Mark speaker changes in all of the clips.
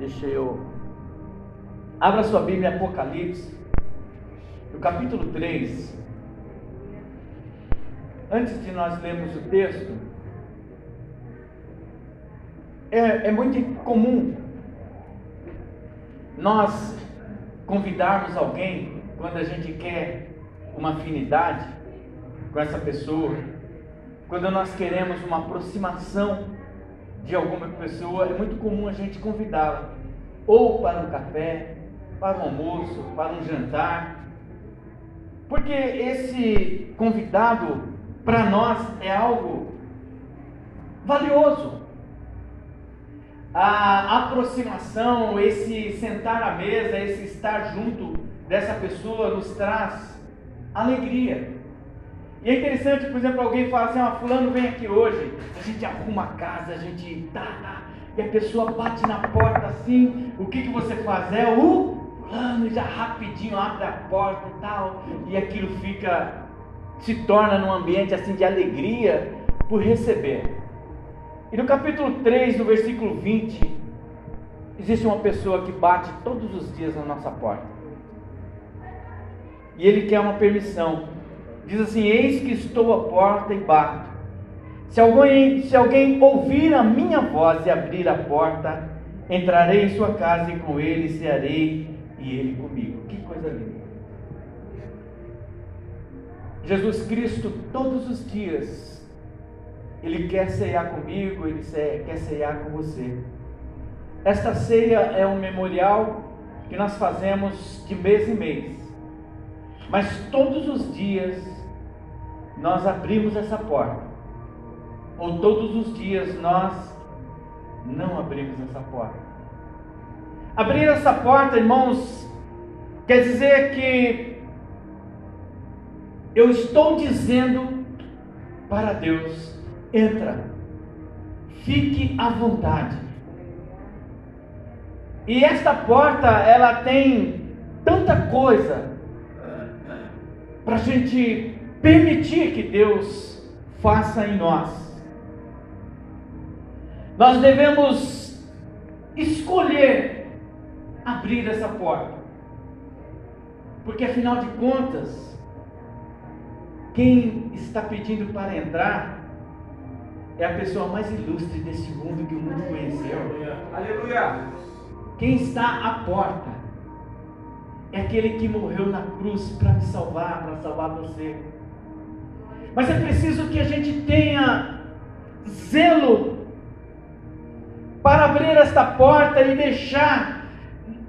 Speaker 1: Deixa eu. Abra sua Bíblia em Apocalipse, no capítulo 3. Antes de nós lermos o texto, é, é muito comum nós convidarmos alguém quando a gente quer uma afinidade com essa pessoa, quando nós queremos uma aproximação de alguma pessoa, é muito comum a gente convidá-la ou para um café, para um almoço, para um jantar, porque esse convidado para nós é algo valioso a aproximação, esse sentar à mesa, esse estar junto dessa pessoa nos traz alegria. E é interessante, por exemplo, alguém fala assim, ó, fulano vem aqui hoje, a gente arruma a casa, a gente tá, tá, e a pessoa bate na porta assim, o que, que você faz? É o fulano já rapidinho abre a porta e tal, e aquilo fica, se torna num ambiente assim de alegria por receber. E no capítulo 3, no versículo 20, existe uma pessoa que bate todos os dias na nossa porta. E ele quer uma permissão. Diz assim: Eis que estou à porta e bato. Se alguém, se alguém ouvir a minha voz e abrir a porta, entrarei em sua casa e com ele cearei e ele comigo. Que coisa linda. Jesus Cristo, todos os dias, ele quer ceiar comigo, Ele quer ceiar com você. Esta ceia é um memorial que nós fazemos de mês em mês. Mas todos os dias nós abrimos essa porta. Ou todos os dias nós não abrimos essa porta. Abrir essa porta, irmãos, quer dizer que eu estou dizendo para Deus entra, fique à vontade. E esta porta, ela tem tanta coisa para a gente permitir que Deus faça em nós. Nós devemos escolher abrir essa porta, porque afinal de contas, quem está pedindo para entrar é a pessoa mais ilustre desse mundo que o mundo conheceu.
Speaker 2: Aleluia!
Speaker 1: Quem está à porta é aquele que morreu na cruz para me salvar, para salvar você. Mas é preciso que a gente tenha zelo para abrir esta porta e deixar,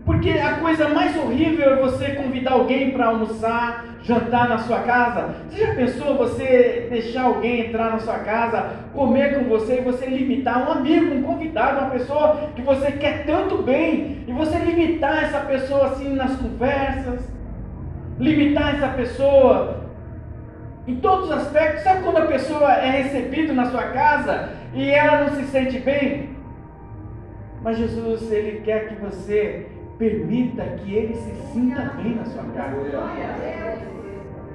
Speaker 1: porque a coisa mais horrível é você convidar alguém para almoçar, jantar na sua casa? Você já pensou você deixar alguém entrar na sua casa, comer com você e você limitar um amigo, um convidado, uma pessoa que você quer tanto bem e você limitar essa pessoa assim nas conversas, limitar essa pessoa em todos os aspectos. Sabe quando a pessoa é recebida na sua casa e ela não se sente bem? Mas Jesus, ele quer que você permita que ele se sinta bem na sua casa.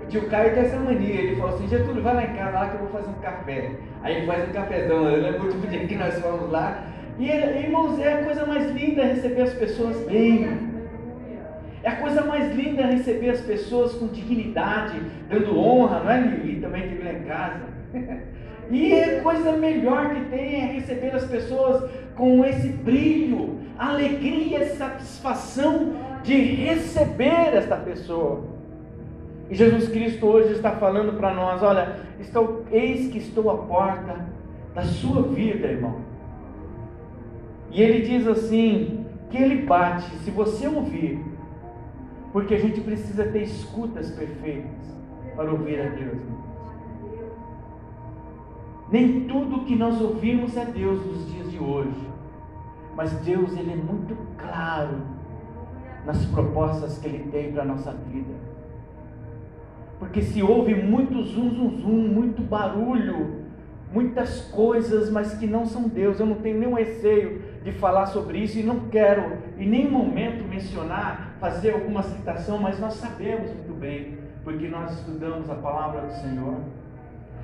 Speaker 1: Tio Caio tem essa mania, ele falou assim, Getúlio, vai lá em casa lá que eu vou fazer um café. Aí ele faz um cafezão, eu lembro muito dia que nós fomos lá. E irmãos, é a coisa mais linda receber as pessoas bem. É a coisa mais linda receber as pessoas com dignidade, dando honra, não é, Lili? Também teve lá em casa. E a coisa melhor que tem é receber as pessoas com esse brilho, alegria satisfação de receber esta pessoa. E Jesus Cristo hoje está falando para nós: olha, estou, eis que estou à porta da sua vida, irmão. E ele diz assim: que ele bate, se você ouvir, porque a gente precisa ter escutas perfeitas para ouvir a Deus. Nem tudo que nós ouvimos é Deus nos dias de hoje, mas Deus ele é muito claro nas propostas que Ele tem para a nossa vida. Porque se ouve muito zum, zum, zum, muito barulho, muitas coisas, mas que não são Deus. Eu não tenho nenhum receio de falar sobre isso e não quero em nenhum momento mencionar, fazer alguma citação, mas nós sabemos muito bem, porque nós estudamos a palavra do Senhor.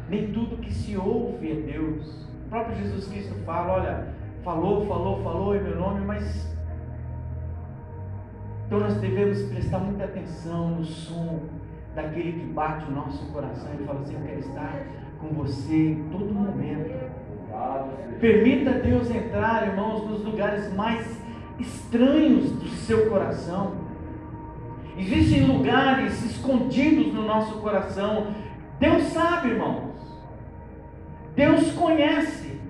Speaker 1: Nem tudo que se ouve é Deus. O próprio Jesus Cristo fala: olha, falou, falou, falou em meu nome, mas Então nós devemos prestar muita atenção no som daquele que bate o nosso coração e fala assim: Eu quero estar com você em todo momento. Permita Deus entrar, irmãos, nos lugares mais estranhos do seu coração. Existem lugares escondidos no nosso coração. Deus sabe, irmãos. Deus conhece.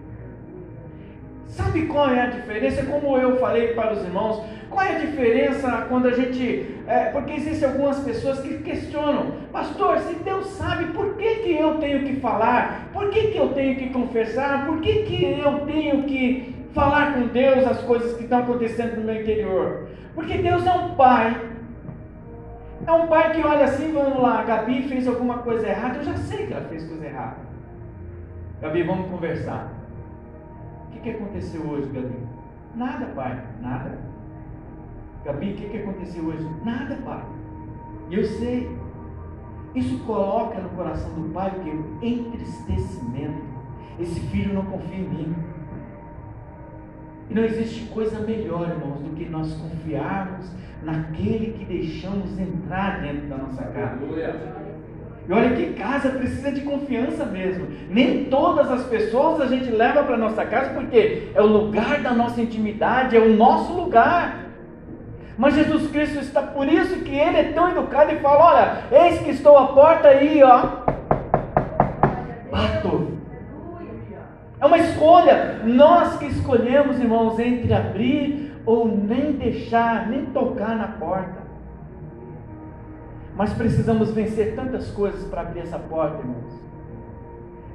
Speaker 1: Sabe qual é a diferença? Como eu falei para os irmãos, qual é a diferença quando a gente. É, porque existem algumas pessoas que questionam, pastor, se Deus sabe, por que, que eu tenho que falar? Por que, que eu tenho que confessar? Por que, que eu tenho que falar com Deus as coisas que estão acontecendo no meu interior? Porque Deus é um pai. É um pai que olha assim, vamos lá, a Gabi fez alguma coisa errada, eu já sei que ela fez coisa errada. Gabi, vamos conversar. O que, que aconteceu hoje, Gabi? Nada, pai, nada. Gabi, o que, que aconteceu hoje? Nada, pai. Eu sei. Isso coloca no coração do pai o que? Entristecimento. Esse filho não confia em mim. E não existe coisa melhor, irmãos, do que nós confiarmos naquele que deixamos entrar dentro da nossa casa. E olha que casa precisa de confiança mesmo. Nem todas as pessoas a gente leva para nossa casa porque é o lugar da nossa intimidade, é o nosso lugar. Mas Jesus Cristo está por isso que ele é tão educado e fala: Olha, eis que estou à porta aí, ó. Bato. É uma escolha. Nós que escolhemos, irmãos, entre abrir ou nem deixar, nem tocar na porta. Mas precisamos vencer tantas coisas para abrir essa porta, irmãos.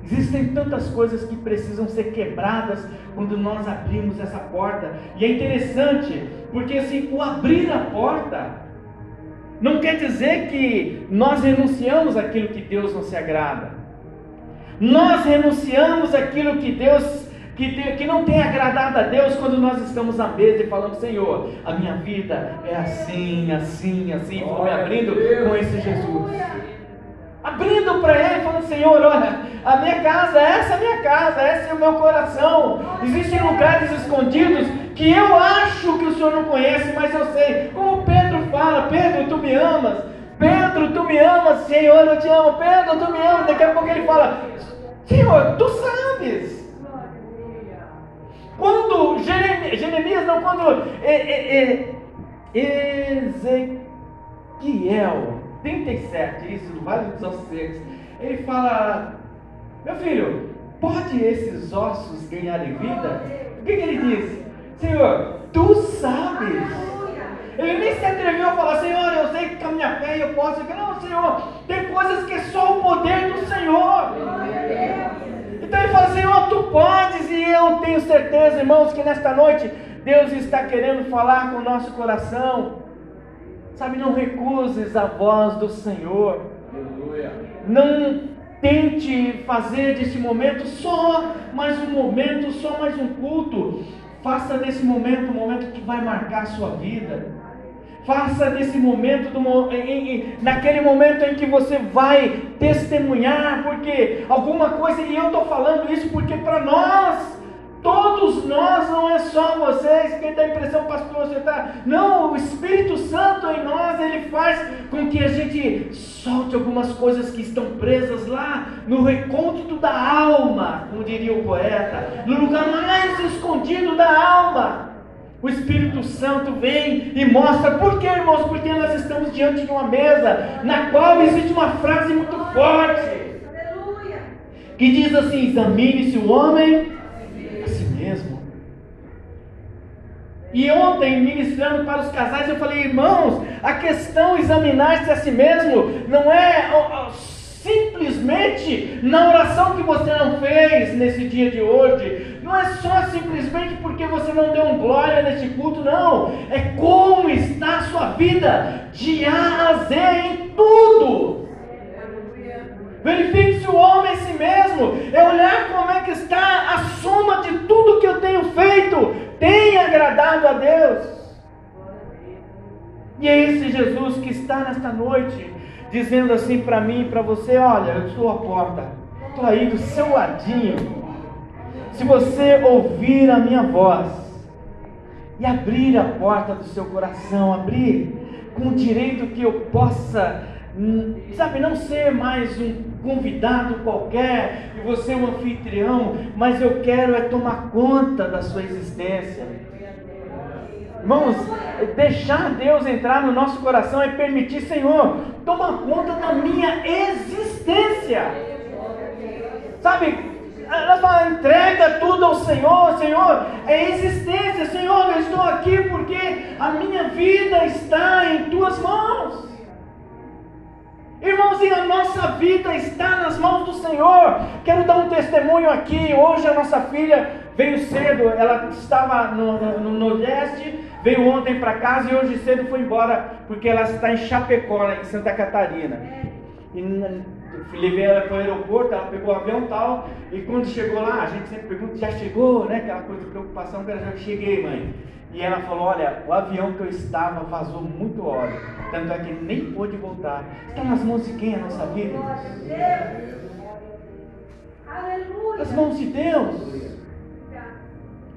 Speaker 1: Existem tantas coisas que precisam ser quebradas quando nós abrimos essa porta. E é interessante, porque assim, o abrir a porta não quer dizer que nós renunciamos àquilo que Deus não se agrada. Nós renunciamos àquilo que Deus que, que não tem agradado a Deus quando nós estamos à mesa e falamos, Senhor, a minha vida é assim, assim, assim, vou me abrindo com esse Jesus abrindo para Ele, falando: Senhor, olha, a minha casa, essa é a minha casa, esse é o meu coração. Existem lugares escondidos que eu acho que o Senhor não conhece, mas eu sei. Como Pedro fala: Pedro, tu me amas. Pedro, tu me amas, Senhor, eu te amo. Pedro, tu me amas. Daqui a pouco ele fala: Senhor, tu sabes. Quando Jeremias, não, quando é, é, é, Ezequiel 37, isso, no Vale dos Ossos Secos, ele fala: Meu filho, pode esses ossos ganharem vida? O que, que ele diz? Senhor, tu sabes. Ele nem se atreveu a falar, Senhor, eu sei que com a minha fé eu posso. Não, Senhor, tem coisas que só o poder do Senhor. Então ele fala, Senhor, tu podes, e eu tenho certeza, irmãos, que nesta noite Deus está querendo falar com o nosso coração. Sabe, não recuses a voz do Senhor. Aleluia. Não tente fazer desse momento só mais um momento, só mais um culto. Faça desse momento um momento que vai marcar a sua vida. Faça desse momento, do, em, em, naquele momento em que você vai testemunhar, porque alguma coisa, e eu estou falando isso porque para nós Todos nós, não é só vocês, quem dá a impressão, pastor, você está. Não, o Espírito Santo em nós, ele faz com que a gente solte algumas coisas que estão presas lá no recôndito da alma, como diria o poeta, no lugar mais escondido da alma. O Espírito Santo vem e mostra por que, irmãos, porque nós estamos diante de uma mesa na qual existe uma frase muito forte que diz assim: examine-se o homem E ontem, ministrando para os casais, eu falei, irmãos, a questão examinar-se a si mesmo não é simplesmente na oração que você não fez nesse dia de hoje, não é só simplesmente porque você não deu um glória nesse culto, não, é como está a sua vida de A a Z em tudo. Verifique-se o homem em si mesmo, é olhar como é que está a soma de tudo que eu tenho feito, tem agradado a Deus. E é esse Jesus que está nesta noite, dizendo assim para mim e para você: Olha, eu estou à porta, estou aí do seu ladinho. Se você ouvir a minha voz e abrir a porta do seu coração, abrir com o direito que eu possa, hum, sabe, não ser mais um convidado qualquer e você um anfitrião, mas eu quero é tomar conta da sua existência. Irmãos, deixar Deus entrar no nosso coração é permitir, Senhor, toma conta da minha existência. Sabe, ela fala, entrega tudo ao Senhor, Senhor, é existência, Senhor, eu estou aqui porque a minha vida está em tuas mãos. Irmãos, a nossa vida está nas mãos do Senhor. Quero dar um testemunho aqui. Hoje a nossa filha veio cedo, ela estava no, no, no Nordeste, veio ontem para casa e hoje cedo foi embora, porque ela está em Chapecó, em Santa Catarina. E levei ela para o aeroporto, ela pegou o avião e tal, e quando chegou lá, a gente sempre pergunta, já chegou, né? Aquela coisa de preocupação, que ela já cheguei, mãe. E ela falou, olha, o avião que eu estava vazou muito óleo, tanto é que nem pôde voltar. Está nas mãos de quem a nossa vida? Nas mãos de Deus.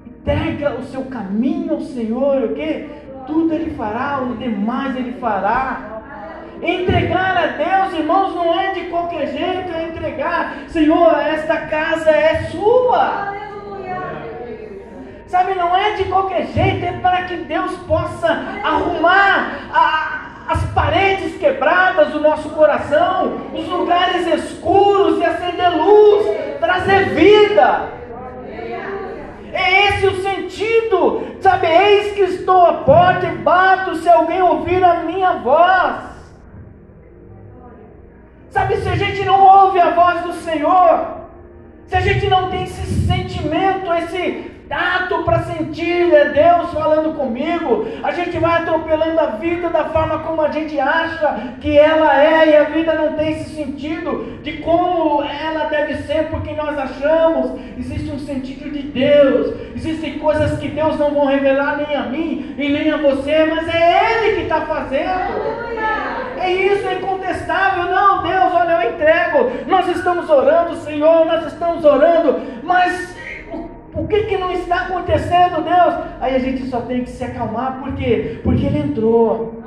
Speaker 1: Entrega o seu caminho ao Senhor, o que? Tudo Ele fará, o demais Ele fará. Entregar a Deus, irmãos, não é de qualquer jeito, é entregar. Senhor, esta casa é sua. Sabe, não é de qualquer jeito, é para que Deus possa arrumar a, as paredes quebradas do nosso coração, os lugares escuros e acender luz, trazer vida. É esse o sentido, sabe? Eis que estou à porta e bato se alguém ouvir a minha voz. Sabe, se a gente não ouve a voz do Senhor, se a gente não tem esse sentimento, esse tato para sentir é Deus falando comigo, a gente vai atropelando a vida da forma como a gente acha que ela é, e a vida não tem esse sentido de como ela deve ser, porque nós achamos. Existe um sentido de Deus, existem coisas que Deus não vão revelar nem a mim e nem a você, mas é Ele que está fazendo. É isso, é incontestável. Não, Deus, olha, eu entrego. Nós estamos orando, Senhor, nós estamos orando, mas o, que, que não está acontecendo, Deus? Aí a gente só tem que se acalmar, por quê? Porque Ele entrou.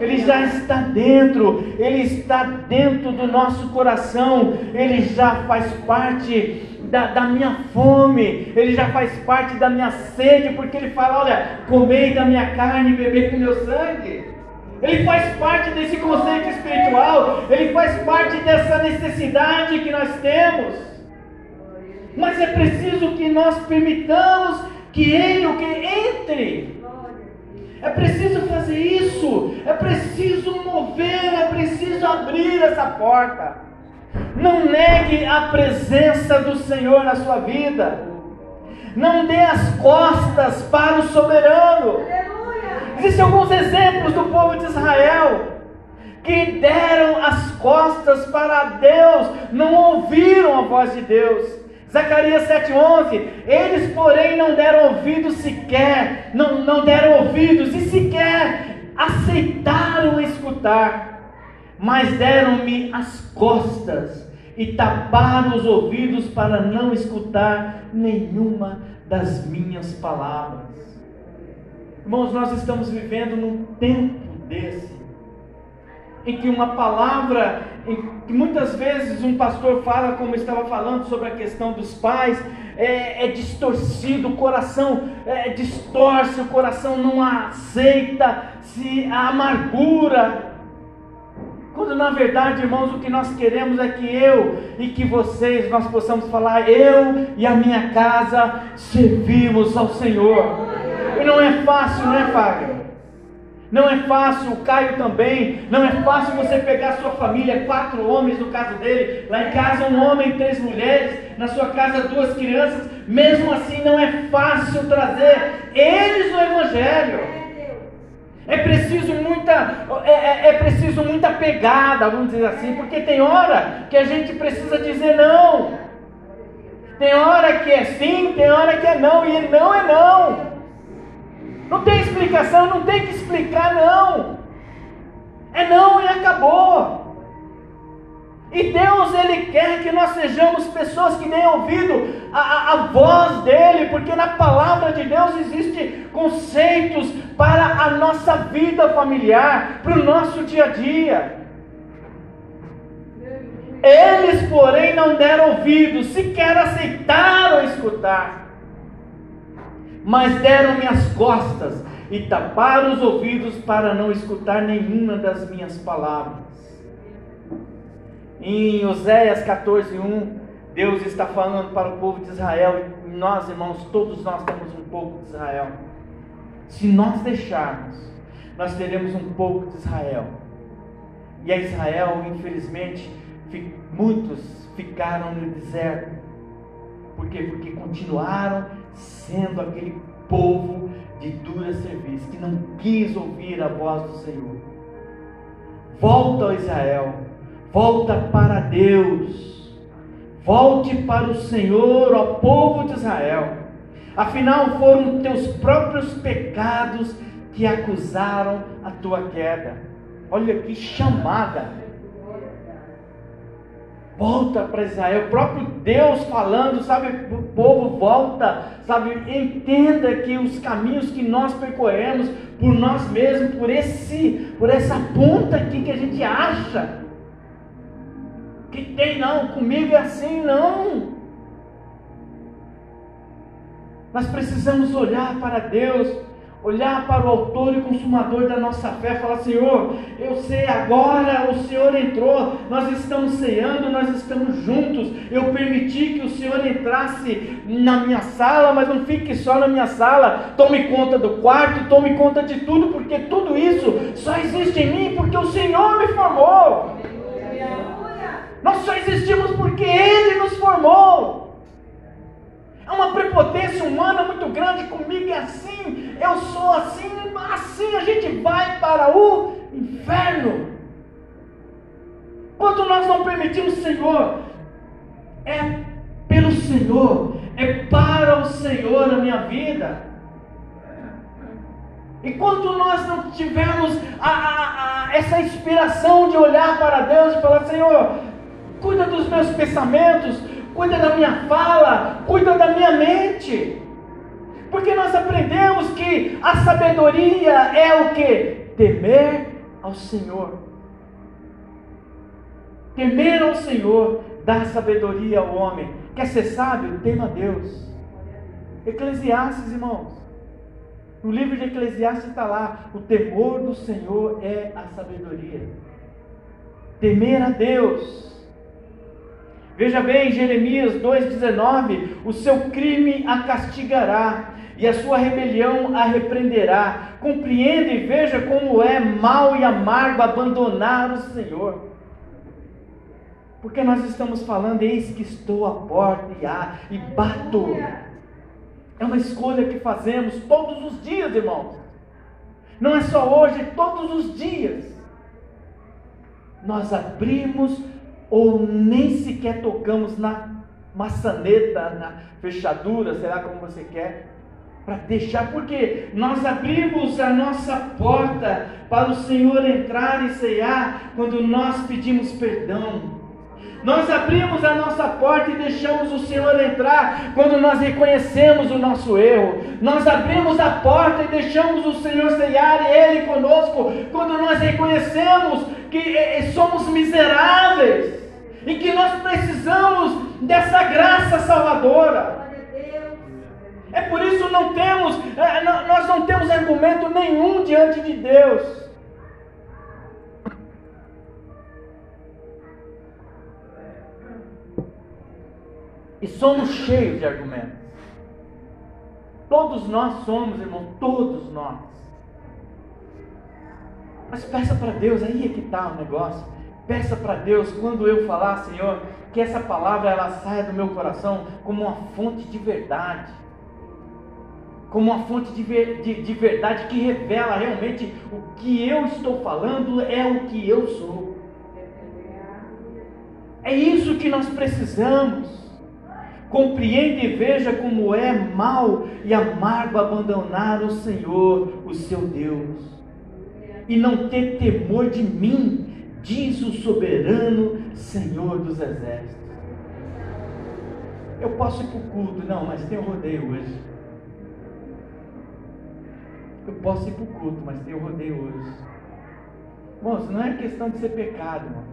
Speaker 1: Ele já está dentro, Ele está dentro do nosso coração, Ele já faz parte da, da, minha fome, Ele já faz parte da minha sede, porque Ele fala: olha, comei da minha carne e beber com meu sangue. Ele faz parte desse conceito espiritual, ele faz parte dessa necessidade que nós temos. Mas é preciso que nós permitamos que ele o que entre. É preciso fazer isso, é preciso mover, é preciso abrir essa porta. Não negue a presença do Senhor na sua vida. Não dê as costas para o soberano. Existem alguns exemplos do povo de Israel que deram as costas para Deus, não ouviram a voz de Deus. Zacarias 7,11: Eles, porém, não deram ouvidos sequer, não, não deram ouvidos e sequer aceitaram escutar, mas deram-me as costas e taparam os ouvidos para não escutar nenhuma das minhas palavras. Irmãos, nós estamos vivendo num tempo desse, em que uma palavra, que muitas vezes um pastor fala, como estava falando sobre a questão dos pais, é, é distorcido, o coração é, distorce, o coração não aceita se a amargura. Quando na verdade, irmãos, o que nós queremos é que eu e que vocês nós possamos falar, eu e a minha casa servimos ao Senhor. E não é fácil, não é, Fábio? Não é fácil, o Caio também. Não é fácil você pegar sua família, quatro homens no caso dele, lá em casa um homem três mulheres, na sua casa duas crianças. Mesmo assim, não é fácil trazer eles no Evangelho. É preciso muita, é, é, é, preciso muita pegada, vamos dizer assim, porque tem hora que a gente precisa dizer não. Tem hora que é sim, tem hora que é não, e não é não. Não tem explicação, não tem que explicar, não. É não e acabou. E Deus, Ele quer que nós sejamos pessoas que tenham ouvido a, voz dEle, porque na palavra de Deus existem conceitos para a nossa vida familiar, para o nosso dia a dia. Eles, porém, não deram ouvido, sequer aceitaram escutar, mas deram-me as costas e taparam os ouvidos para não escutar nenhuma das minhas palavras. Em Oséias 14:1, Deus está falando para o povo de Israel, e nós, irmãos, todos nós temos um pouco de Israel. Se nós deixarmos, nós teremos um pouco de Israel. E a Israel, infelizmente, muitos ficaram no deserto. Por quê? Porque continuaram sendo aquele povo de dura serviço, que não quis ouvir a voz do Senhor. Volta ao Israel Volta para Deus. Volte para o Senhor, ó povo de Israel. Afinal, foram teus próprios pecados que acusaram a tua queda. Olha que chamada. Volta para Israel, o próprio Deus falando, sabe? O povo volta, sabe? Entenda que os caminhos que nós percorremos por nós mesmos, por esse, por essa ponta aqui que a gente acha, que tem não, comigo é assim, não. Nós precisamos olhar para Deus, olhar para o autor e consumador da nossa fé, falar: Senhor, eu sei agora, o Senhor entrou, nós estamos ceando, nós estamos juntos. Eu permiti que o Senhor entrasse na minha sala, mas não fique só na minha sala. Tome conta do quarto, tome conta de tudo, porque tudo isso só existe em mim porque o Senhor me formou. Nós só existimos porque Ele nos formou. É uma prepotência humana muito grande comigo, é assim, eu sou assim, assim a gente vai para o inferno. Quando nós não permitimos, Senhor, é pelo Senhor, é para o Senhor a minha vida. E quando nós não tivermos a, a, a, essa inspiração de olhar para Deus e falar, Senhor, cuida dos meus pensamentos, cuida da minha fala, cuida da minha mente. Porque nós aprendemos que a sabedoria é o que? Temer ao Senhor. Temer ao Senhor dá sabedoria ao homem. Quer ser sábio? Tema a Deus. Eclesiastes, irmãos. No livro de Eclesiastes está lá: o temor do Senhor é a sabedoria. Temer a Deus Veja bem, Jeremias 2,19: o seu crime a castigará, e a sua rebelião a repreenderá. Compreenda e veja como é mal e amargo abandonar o Senhor. Porque nós estamos falando, eis que estou à porta e, há, e bato. É uma escolha que fazemos todos os dias, irmãos. Não é só hoje, todos os dias. Nós abrimos ou nem sequer tocamos na maçaneta, na fechadura, sei lá como você quer, para deixar, porque nós abrimos a nossa porta para o Senhor entrar e ceiar quando nós pedimos perdão. Nós abrimos a nossa porta e deixamos o Senhor entrar quando nós reconhecemos o nosso erro. Nós abrimos a porta e deixamos o Senhor ceiar e Ele conosco quando nós reconhecemos que eh, eh, somos miseráveis e que nós precisamos dessa graça salvadora. É por isso não temos, é, nós não temos argumento nenhum diante de Deus. E somos cheios de argumentos. Todos nós somos, irmão, todos nós. Mas peça para Deus, aí é que está o negócio. Peça para Deus, quando eu falar, Senhor, que essa palavra ela saia do meu coração como uma fonte de verdade. Como uma fonte de, ver, de, de verdade que revela realmente o que eu estou falando é o que eu sou. É isso que nós precisamos. Compreenda e veja como é mal e amargo abandonar o Senhor, o seu Deus, e não ter temor de mim, diz o soberano Senhor dos exércitos. Eu posso ir para o culto, não, mas tem o rodeio hoje. Eu posso ir para o culto, mas tem o rodeio hoje. Irmãos, não é questão de ser pecado, irmãos.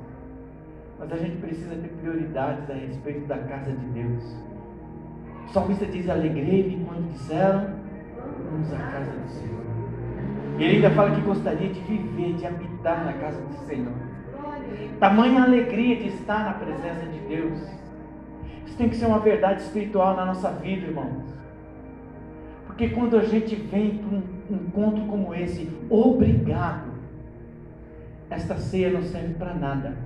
Speaker 1: Mas a gente precisa ter prioridades a respeito da casa de Deus. O salmista diz: Alegrei-me quando disseram, vamos à casa do Senhor. Ele ainda fala que gostaria de viver, de habitar na casa do Senhor. Tamanha alegria de estar na presença de Deus tem que ser uma verdade espiritual na nossa vida, irmãos. Porque quando a gente vem para um encontro como esse, obrigado, esta ceia não serve para nada.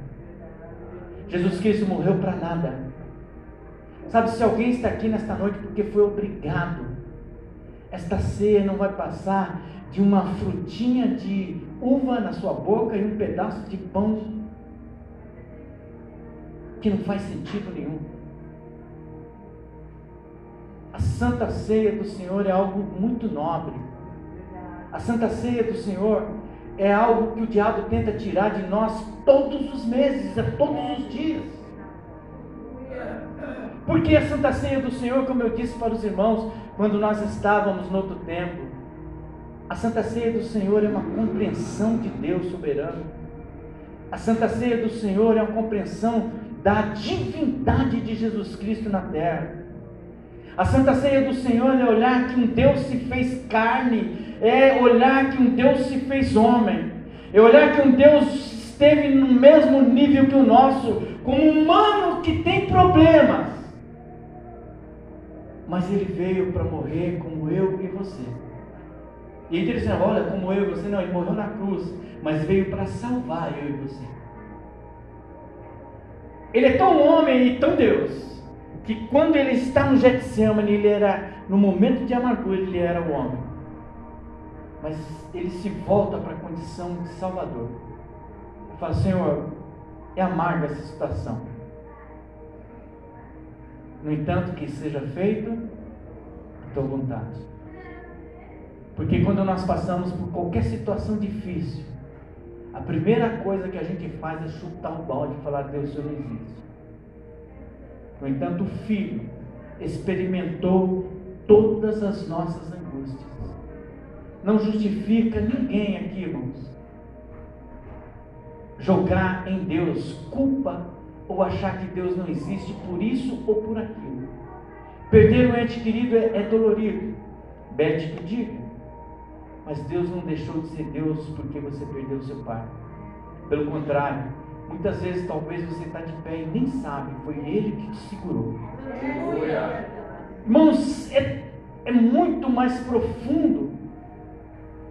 Speaker 1: Jesus Cristo morreu para nada. Sabe, se alguém está aqui nesta noite porque foi obrigado, esta ceia não vai passar de uma frutinha de uva na sua boca e um pedaço de pão que não faz sentido nenhum. A Santa Ceia do Senhor é algo muito nobre. A Santa Ceia do Senhor é algo que o diabo tenta tirar de nós todos os meses, é todos os dias. Porque a Santa Ceia do Senhor, como eu disse para os irmãos, quando nós estávamos no outro tempo, a Santa Ceia do Senhor é uma compreensão de Deus soberano. A Santa Ceia do Senhor é uma compreensão da divindade de Jesus Cristo na terra. A Santa Ceia do Senhor é olhar que um Deus se fez carne, é olhar que um Deus se fez homem, é olhar que um Deus esteve no mesmo nível que o nosso, como um humano que tem problemas, mas ele veio para morrer como eu e você. E é interessante, olha, como eu e você, não, ele morreu na cruz, mas veio para salvar eu e você. Ele é tão homem e tão Deus que quando ele está no Getsemane, ele era, no momento de amargura, ele era o homem. Mas ele se volta para a condição de Salvador. Ele fala, Senhor, é amarga essa situação. No entanto, que seja feito a tua vontade. Porque quando nós passamos por qualquer situação difícil, a primeira coisa que a gente faz é chutar o balde e falar, Deus, Senhor não existe. No entanto, o Filho experimentou todas as nossas angústias. Não justifica ninguém aqui, irmãos, jogar em Deus culpa ou achar que Deus não existe por isso ou por aquilo. Perder um ente querido é, é dolorido, Bete que diga. Mas Deus não deixou de ser Deus porque você perdeu seu pai. Pelo contrário, Muitas vezes, talvez você está de pé e nem sabe, foi Ele que te segurou. Irmãos, é, é muito mais profundo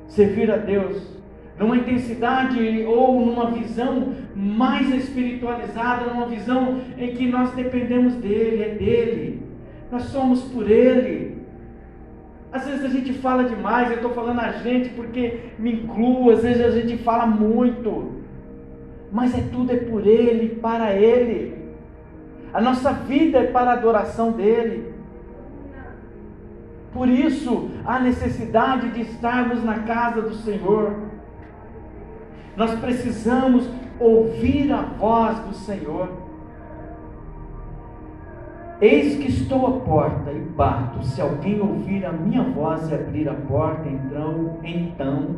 Speaker 1: servir a Deus numa intensidade ou numa visão mais espiritualizada, numa visão em que nós dependemos dele, é dele, nós somos por ele. Às vezes a gente fala demais, eu estou falando a gente porque me incluo, às vezes a gente fala muito mas é tudo é por Ele, para Ele. A nossa vida é para a adoração dEle. Por isso, a necessidade de estarmos na casa do Senhor. Nós precisamos ouvir a voz do Senhor. Eis que estou à porta e bato. Se alguém ouvir a minha voz e abrir a porta, então, então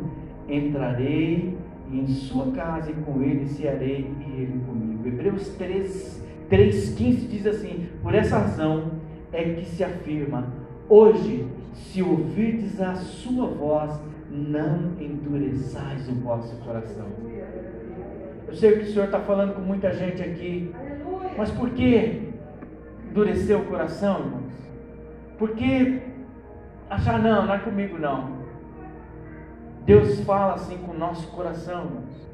Speaker 1: entrarei em sua casa e com ele cearei e ele comigo. Hebreus 3, 3,15 diz assim: Por essa razão é que se afirma: Hoje, se ouvirdes a sua voz, não endureçais o vosso coração. Eu sei que o Senhor está falando com muita gente aqui, mas por que endurecer o coração, irmãos? Por que achar, não, não é comigo não? Deus fala assim com o nosso coração, irmãos.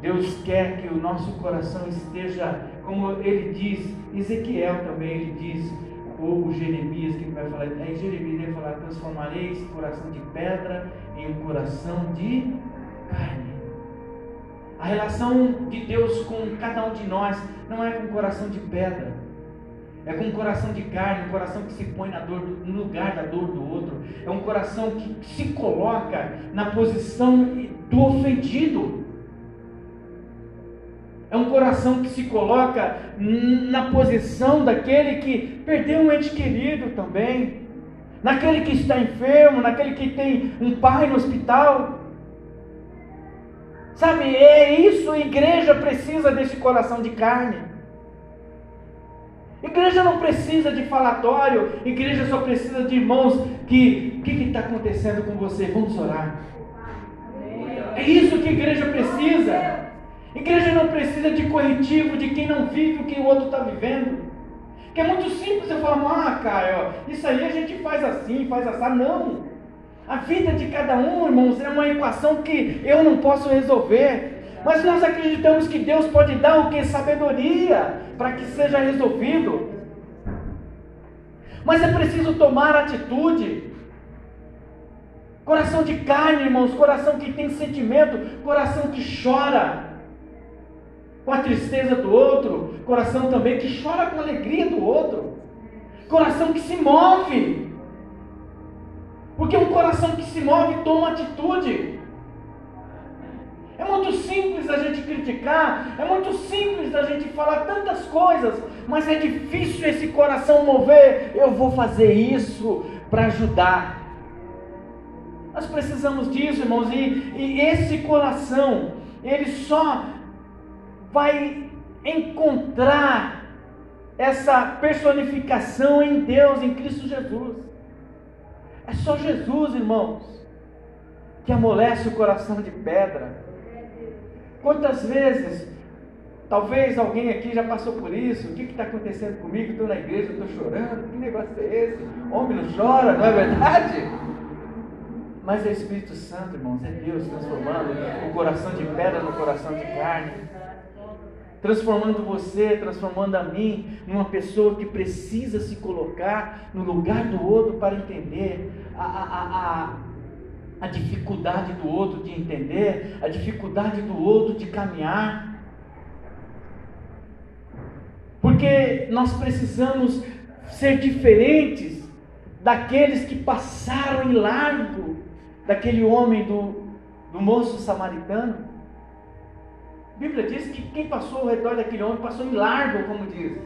Speaker 1: Deus quer que o nosso coração esteja, como ele diz, Ezequiel também, ele diz, ou Jeremias, que ele vai falar, em Jeremias vai falar, transformarei esse coração de pedra em um coração de carne. A relação de Deus com cada um de nós não é com coração de pedra. É com um coração de carne, um coração que se põe na dor, no lugar da dor do outro. É um coração que se coloca na posição do ofendido. É um coração que se coloca na posição daquele que perdeu um ente querido também, naquele que está enfermo, naquele que tem um pai no hospital. Sabe, é isso, a igreja precisa desse coração de carne. Igreja não precisa de falatório, igreja só precisa de irmãos que, o que está acontecendo com você? Vamos orar. É isso que a igreja precisa. Igreja não precisa de corretivo de quem não vive o que o outro está vivendo. Que é muito simples eu falar, ah, Caio, isso aí a gente faz assim, faz assim. Não. A vida de cada um, irmãos, é uma equação que eu não posso resolver. Mas nós acreditamos que Deus pode dar o que? Sabedoria para que seja resolvido. Mas é preciso tomar atitude. Coração de carne, irmãos, coração que tem sentimento, coração que chora com a tristeza do outro, coração também que chora com a alegria do outro, coração que se move, porque um coração que se move toma atitude. É muito simples a gente criticar, é muito simples a gente falar tantas coisas, mas é difícil esse coração mover. Eu vou fazer isso para ajudar. Nós precisamos disso, irmãos, e, e esse coração, ele só vai encontrar essa personificação em Deus, em Cristo Jesus. É só Jesus, irmãos, que amolece o coração de pedra. Quantas vezes, talvez alguém aqui já passou por isso, o que está acontecendo comigo? Estou na igreja, estou chorando, que negócio é esse? Homem não chora, não é verdade? Mas é Espírito Santo, irmãos, é Deus transformando o coração de pedra no coração de carne transformando você, transformando a mim numa pessoa que precisa se colocar no lugar do outro para entender a, a, a, a dificuldade do outro de entender, a dificuldade do outro de caminhar. Porque nós precisamos ser diferentes daqueles que passaram em largo daquele homem do, do moço samaritano. A Bíblia diz que quem passou ao redor daquele homem passou em largo, como diz.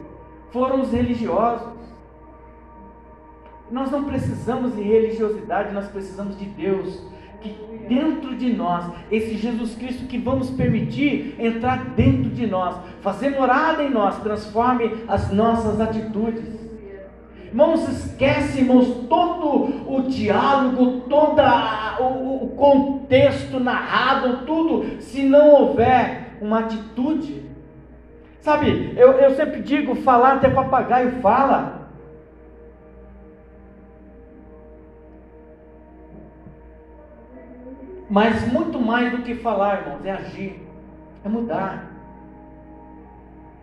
Speaker 1: Foram os religiosos. Nós não precisamos de religiosidade, nós precisamos de Deus. Que dentro de nós, esse Jesus Cristo que vamos permitir entrar dentro de nós, fazer morada em nós, transforme as nossas atitudes. Irmãos, esquece, irmãos, todo o diálogo, todo o contexto narrado, tudo, se não houver uma atitude. Sabe, eu, eu sempre digo: falar até papagaio fala. Mas muito mais do que falar, irmãos, é agir, é mudar.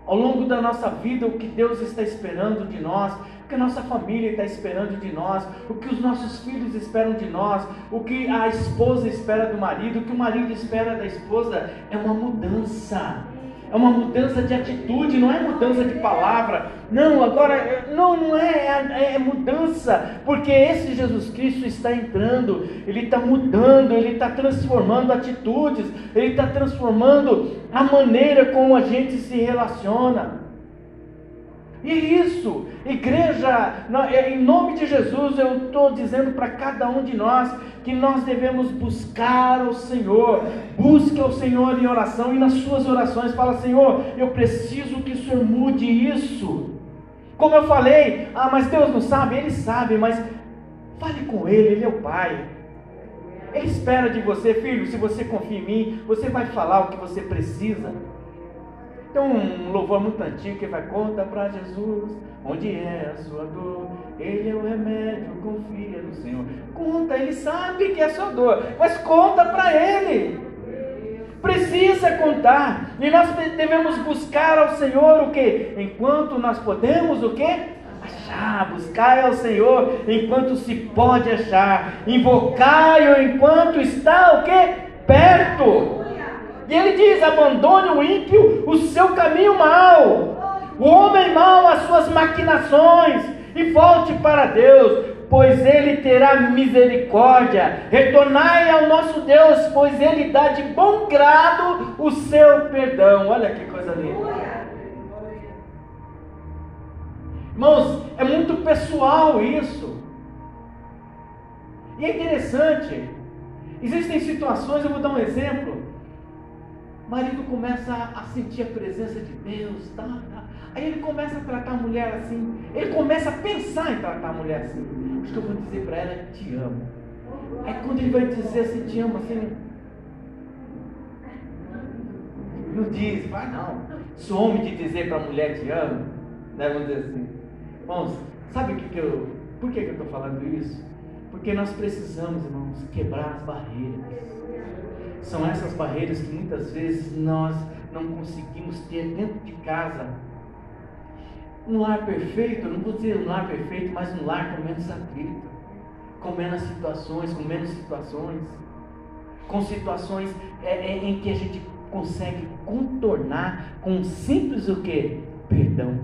Speaker 1: Ao longo da nossa vida, o que Deus está esperando de nós, o que a nossa família está esperando de nós, o que os nossos filhos esperam de nós, o que a esposa espera do marido, o que o marido espera da esposa, é uma mudança. É uma mudança de atitude, não é mudança de palavra. Não, agora, não, não é, é, é mudança, porque esse Jesus Cristo está entrando, ele está mudando, ele está transformando atitudes, ele está transformando a maneira como a gente se relaciona. E é isso, igreja, é, em nome de Jesus, eu estou dizendo para cada um de nós que nós devemos buscar o Senhor. Busque o Senhor em oração e nas suas orações fala: Senhor, eu preciso que o Senhor mude isso. Como eu falei, ah, mas Deus não sabe, Ele sabe, mas fale com Ele, Ele é o Pai. Ele espera de você, filho, se você confia em mim, você vai falar o que você precisa. Tem um louvor muito antigo que vai conta para Jesus onde é a sua dor. Ele é o remédio, confia no Senhor. Conta, ele sabe que é a sua dor, mas conta para ele. Precisa contar. E nós devemos buscar ao Senhor o que? Enquanto nós podemos o que? Achar, buscar ao Senhor enquanto se pode achar, invocai-o enquanto está o que? Perto. E ele diz: abandone o ímpio o seu caminho mau, o homem mau as suas maquinações, e volte para Deus. pois Ele terá misericórdia. Retornai ao nosso Deus, pois Ele dá de bom grado o seu perdão. Olha que coisa linda. Irmãos, é muito pessoal isso. E é interessante. Existem situações, eu vou dar um exemplo. Marido começa a sentir a presença de Deus, tá, tá. Aí ele começa a tratar a mulher assim. Ele começa a pensar em tratar a mulher assim. Acho que eu vou dizer para ela, te amo. Aí quando ele vai dizer assim, te amo, assim. Não diz, vai não. Some de dizer para a mulher te amo. Né, vamos dizer assim. Irmãos, sabe o que, que eu. Por que, que eu estou falando isso? Porque nós precisamos, irmãos, quebrar as barreiras. São essas barreiras que muitas vezes nós não conseguimos ter dentro de casa. Um lar perfeito, não vou dizer um lar perfeito, mas um lar com menos atrito, com menos situações, com menos situações, com situações é, é, em que a gente consegue contornar com um simples o que? Perdão.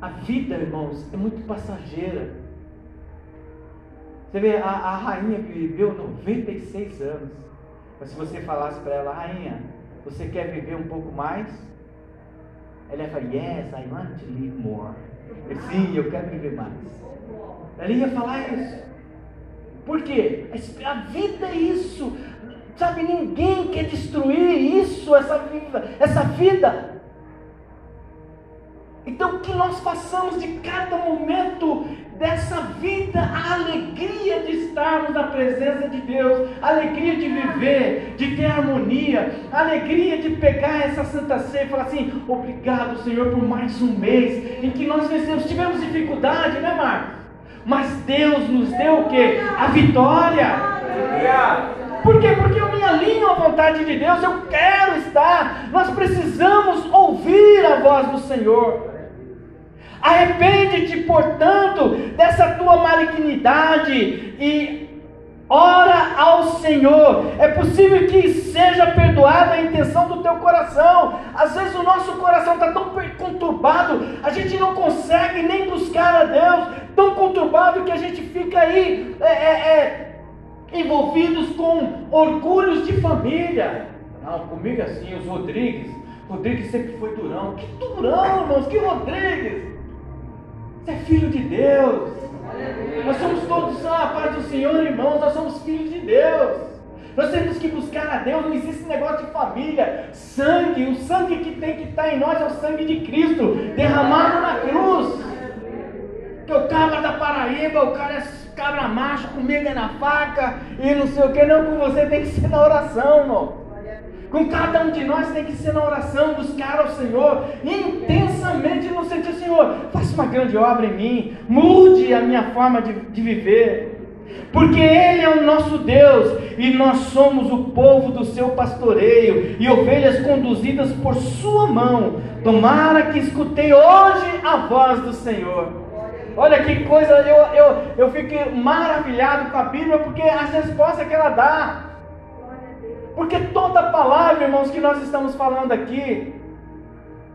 Speaker 1: A vida, irmãos, é muito passageira. Você vê, a, a rainha viveu 96 anos. Mas se você falasse para ela, rainha, você quer viver um pouco mais? Ela ia falar, yes, I want to live more. Sim, eu quero viver mais. Ela ia falar isso. Por quê? A vida é isso. Sabe, ninguém quer destruir isso, essa vida, essa vida. Então, que nós façamos de cada momento dessa vida a alegria de estarmos na presença de Deus, a alegria de viver, de ter harmonia, a alegria de pegar essa santa ceia e falar assim: obrigado, Senhor, por mais um mês em que nós vencemos. Tivemos dificuldade, né, Marcos? Mas Deus nos deu o que? A vitória. Por quê? Porque eu me alinho à vontade de Deus, eu quero estar. Nós precisamos ouvir a voz do Senhor. Arrepende-te, portanto, dessa tua malignidade e ora ao Senhor. É possível que seja perdoada a intenção do teu coração. Às vezes o nosso coração está tão conturbado, a gente não consegue nem buscar a Deus, tão conturbado que a gente fica aí é, é, é, envolvidos com orgulhos de família. Não, comigo é assim, os Rodrigues. Rodrigues sempre foi durão. Que durão, irmãos, que Rodrigues. Você é filho de Deus. Nós somos todos a paz do Senhor, irmãos. Nós somos filhos de Deus. Nós temos que buscar a Deus. Não existe negócio de família. Sangue, o sangue que tem que estar em nós é o sangue de Cristo derramado na cruz. Que o cabra da Paraíba, o cara é cabra macho, comigo é na faca e não sei o que. Não, com você tem que ser na oração, irmão. Com cada um de nós tem que ser na oração, buscar ao Senhor intensamente no sentido, Senhor, faça uma grande obra em mim, mude a minha forma de, de viver. Porque Ele é o nosso Deus e nós somos o povo do seu pastoreio e ovelhas conduzidas por Sua mão. Tomara que escutei hoje a voz do Senhor. Olha que coisa, eu, eu, eu fico maravilhado com a Bíblia porque as respostas que ela dá. Porque toda palavra, irmãos, que nós estamos falando aqui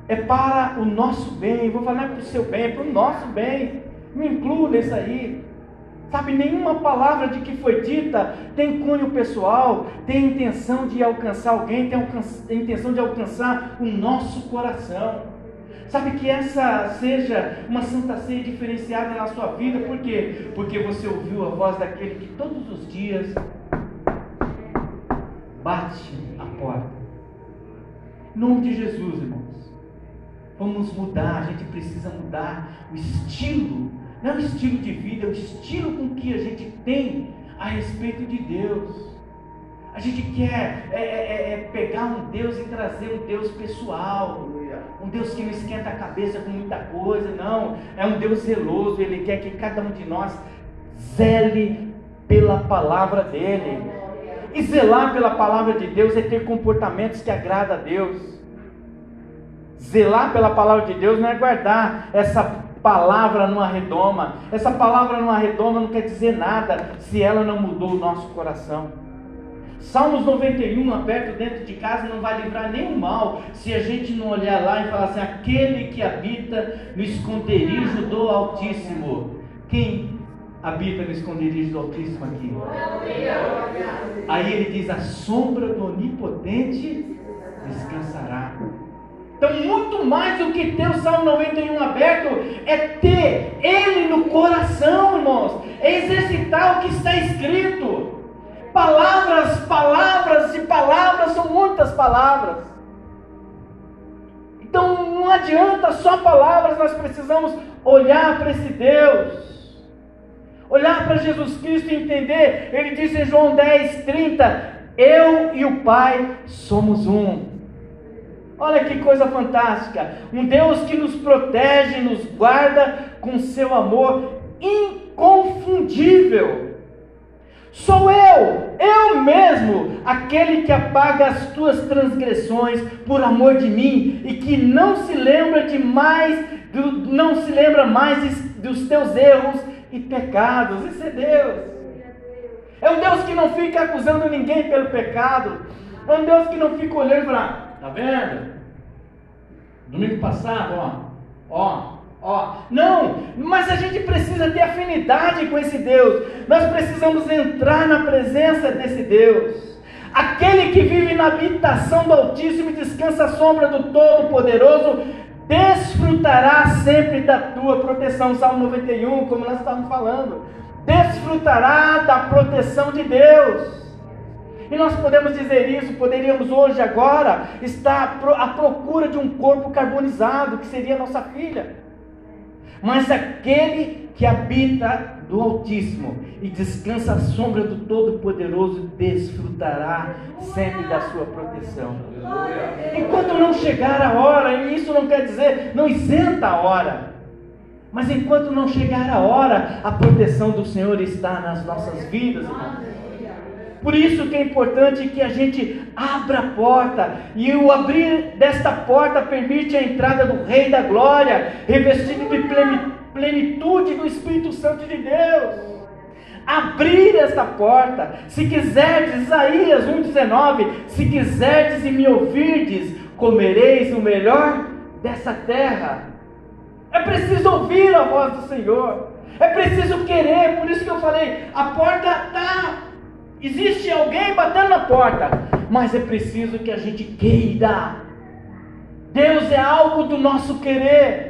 Speaker 1: é para o nosso bem. Vou falar para o seu bem, é para o nosso bem. Me incluo nisso aí. Sabe, nenhuma palavra de que foi dita tem cunho pessoal, tem intenção de alcançar alguém, tem a intenção de alcançar o nosso coração. Sabe que essa seja uma santa ceia diferenciada na sua vida, por quê? Porque você ouviu a voz daquele que todos os dias bate a porta. Em nome de Jesus, irmãos. Vamos mudar, a gente precisa mudar o estilo, não é o estilo de vida, é o estilo com que a gente tem a respeito de Deus. A gente quer é, é, é, é pegar um Deus e trazer um Deus pessoal, um Deus que não esquenta a cabeça com muita coisa, não. É um Deus zeloso, Ele quer que cada um de nós zele pela palavra dEle. E zelar pela palavra de Deus é ter comportamentos que agradam a Deus. Zelar pela palavra de Deus não é guardar essa palavra numa redoma. Essa palavra numa redoma não quer dizer nada se ela não mudou o nosso coração. Salmos 91, aberto dentro de casa, não vai livrar nenhum mal se a gente não olhar lá e falar assim: aquele que habita no esconderijo do Altíssimo. Quem habita no esconderijo do Altíssimo aqui? Aí ele diz: a sombra do Onipotente descansará. Então, muito mais do que ter o Salmo 91 aberto, é ter ele no coração, irmãos. É exercitar o que está escrito. Palavras, palavras e palavras, são muitas palavras. Então, não adianta só palavras, nós precisamos olhar para esse Deus. Olhar para Jesus Cristo e entender. Ele diz em João 10, 30: Eu e o Pai somos um. Olha que coisa fantástica! Um Deus que nos protege, nos guarda com seu amor inconfundível. Sou eu, eu mesmo, aquele que apaga as tuas transgressões por amor de mim e que não se lembra de mais, não se lembra mais dos teus erros e pecados. Esse é Deus. É um Deus que não fica acusando ninguém pelo pecado. É um Deus que não fica olhando para Tá vendo? Domingo passado, ó, ó, ó. Não, mas a gente precisa ter afinidade com esse Deus. Nós precisamos entrar na presença desse Deus. Aquele que vive na habitação do Altíssimo e descansa à sombra do Todo-Poderoso, desfrutará sempre da tua proteção. Salmo 91, como nós estávamos falando. Desfrutará da proteção de Deus. E nós podemos dizer isso, poderíamos hoje, agora, estar à procura de um corpo carbonizado, que seria nossa filha. Mas aquele que habita do Altíssimo e descansa à sombra do Todo-Poderoso desfrutará sempre da sua proteção. Enquanto não chegar a hora, e isso não quer dizer não isenta a hora, mas enquanto não chegar a hora, a proteção do Senhor está nas nossas vidas, irmãos. Por isso que é importante que a gente abra a porta, e o abrir desta porta permite a entrada do Rei da Glória, revestido de plenitude do Espírito Santo de Deus. Abrir esta porta, se quiserdes, Isaías 1,19: se quiserdes e me ouvirdes, comereis o melhor dessa terra. É preciso ouvir a voz do Senhor, é preciso querer, por isso que eu falei: a porta está Existe alguém batendo na porta, mas é preciso que a gente queira. Deus é algo do nosso querer.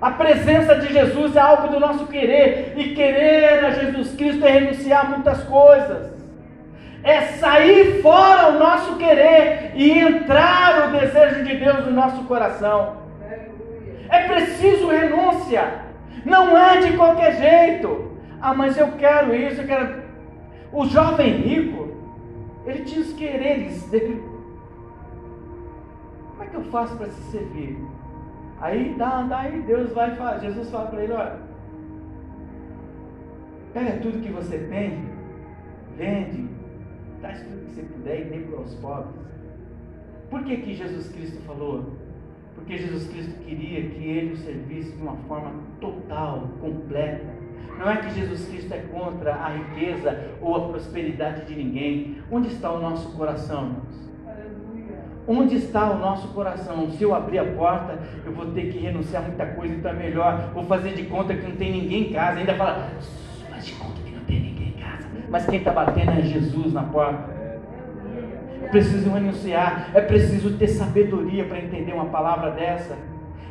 Speaker 1: A presença de Jesus é algo do nosso querer. E querer a Jesus Cristo é renunciar a muitas coisas. É sair fora o nosso querer e entrar o desejo de Deus no nosso coração. É preciso renúncia. Não é de qualquer jeito. Ah, mas eu quero isso, eu quero. O jovem rico, ele tinha os quereres dele. Como é que eu faço para se servir? Aí dá, daí Deus vai falar, Jesus fala para ele, olha, pega tudo que você tem, vende, traz tudo que você puder e dê para os pobres. Por que, que Jesus Cristo falou? Porque Jesus Cristo queria que ele o servisse de uma forma total, completa. Não é que Jesus Cristo é contra a riqueza ou a prosperidade de ninguém. Onde está o nosso coração, irmãos? Onde está o nosso coração? Se eu abrir a porta, eu vou ter que renunciar a muita coisa, então é melhor. Vou fazer de conta que não tem ninguém em casa. Ainda fala, faz de conta que não tem ninguém em casa. Mas quem está batendo é Jesus na porta. É preciso renunciar, é preciso ter sabedoria para entender uma palavra dessa.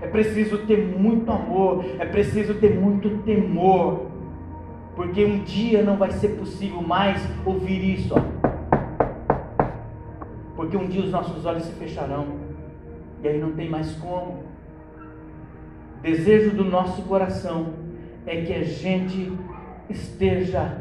Speaker 1: É preciso ter muito amor, é preciso ter muito temor porque um dia não vai ser possível mais ouvir isso. Ó. Porque um dia os nossos olhos se fecharão, e aí não tem mais como. Desejo do nosso coração é que a gente esteja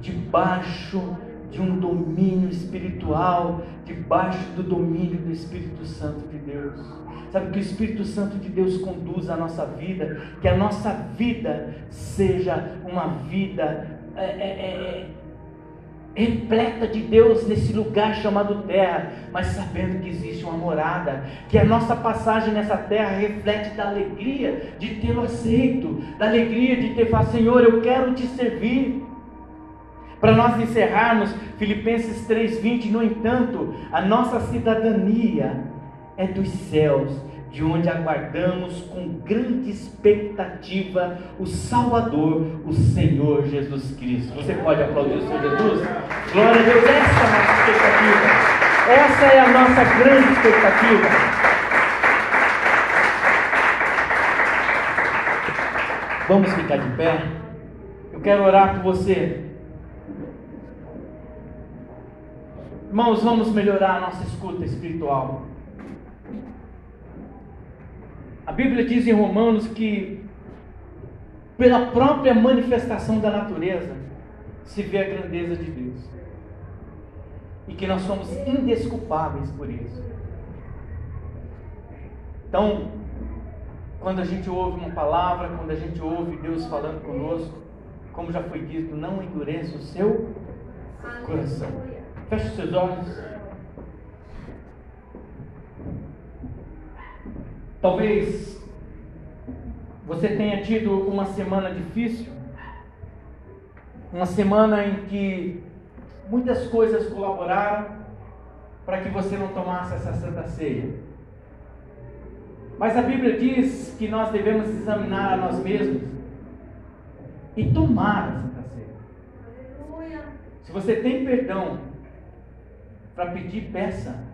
Speaker 1: debaixo de um domínio espiritual, debaixo do domínio do Espírito Santo de Deus. Sabe que o Espírito Santo de Deus conduz a nossa vida, que a nossa vida seja uma vida é, é, é, repleta de Deus nesse lugar chamado terra, mas sabendo que existe uma morada, que a nossa passagem nessa terra reflete da alegria de tê-lo aceito, da alegria de ter falado, Senhor, eu quero te servir. Para nós encerrarmos, Filipenses 3,20, no entanto, a nossa cidadania é dos céus, de onde aguardamos com grande expectativa o Salvador, o Senhor Jesus Cristo. Você pode aplaudir o Senhor Jesus? Glória a Deus, essa é a nossa expectativa. Essa é a nossa grande expectativa. Vamos ficar de pé? Eu quero orar por você. Irmãos, vamos melhorar a nossa escuta espiritual. A Bíblia diz em Romanos que, pela própria manifestação da natureza, se vê a grandeza de Deus. E que nós somos indesculpáveis por isso. Então, quando a gente ouve uma palavra, quando a gente ouve Deus falando conosco, como já foi dito, não endureça o seu coração. Feche os seus olhos. Talvez você tenha tido uma semana difícil, uma semana em que muitas coisas colaboraram para que você não tomasse essa santa ceia. Mas a Bíblia diz que nós devemos examinar a nós mesmos e tomar a santa ceia. Se você tem perdão para pedir, peça.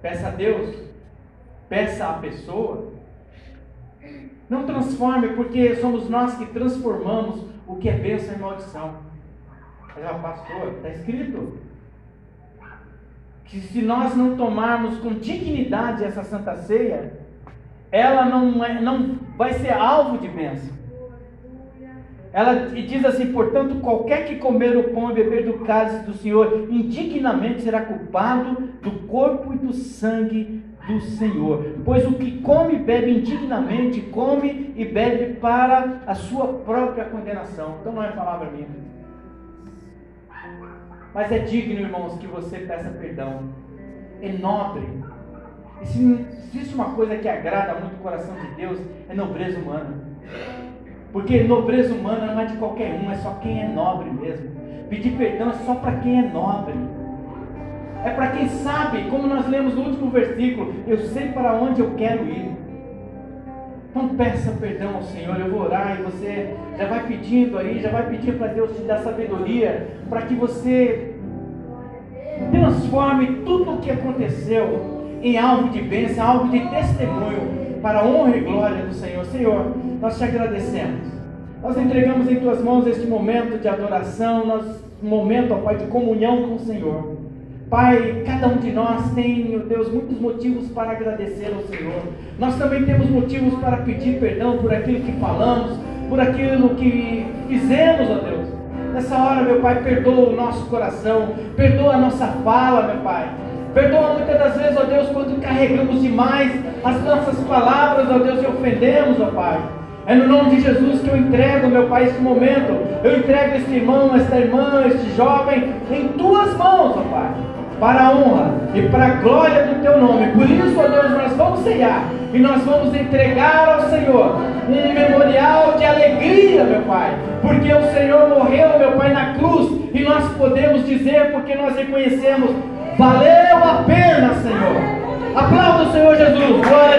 Speaker 1: Peça a Deus peça à pessoa. Não transforme, porque somos nós que transformamos o que é bênção em maldição. Mas, ah, pastor, está escrito que se nós não tomarmos com dignidade essa santa ceia, ela não, é, não vai ser alvo de bênção. Ela diz assim: portanto, qualquer que comer o pão e beber do cálice do Senhor indignamente será culpado do corpo e do sangue do Senhor. Pois o que come e bebe indignamente, come e bebe para a sua própria condenação. Então não é palavra minha. Mas é digno, irmãos, que você peça perdão. É nobre. E se existe uma coisa que agrada muito o coração de Deus, é nobreza humana. Porque nobreza humana não é de qualquer um, é só quem é nobre mesmo. Pedir perdão é só para quem é nobre é para quem sabe, como nós lemos no último versículo, eu sei para onde eu quero ir. Então peça perdão ao Senhor, eu vou orar e você já vai pedindo aí, já vai pedindo para Deus te dar sabedoria, para que você transforme tudo o que aconteceu em algo de bênção, algo de testemunho, para a honra e glória do Senhor. Senhor, nós te agradecemos. Nós entregamos em tuas mãos este momento de adoração, nosso momento, ó Pai, de comunhão com o Senhor. Pai, cada um de nós tem, meu Deus, muitos motivos para agradecer ao Senhor. Nós também temos motivos para pedir perdão por aquilo que falamos, por aquilo que fizemos, ó Deus. Nessa hora, meu Pai, perdoa o nosso coração, perdoa a nossa fala, meu Pai. Perdoa muitas das vezes, ó Deus, quando carregamos demais as nossas palavras, ó Deus, e ofendemos, ó Pai. É no nome de Jesus que eu entrego, meu Pai, esse momento. Eu entrego este irmão, esta irmã, este jovem em tuas mãos, ó Pai para a honra e para a glória do teu nome. Por isso, ó Deus, nós vamos ceiar e nós vamos entregar ao Senhor um memorial de alegria, meu Pai, porque o Senhor morreu, meu Pai, na cruz e nós podemos dizer, porque nós reconhecemos, valeu a pena, Senhor. Aplauda o Senhor Jesus. Glória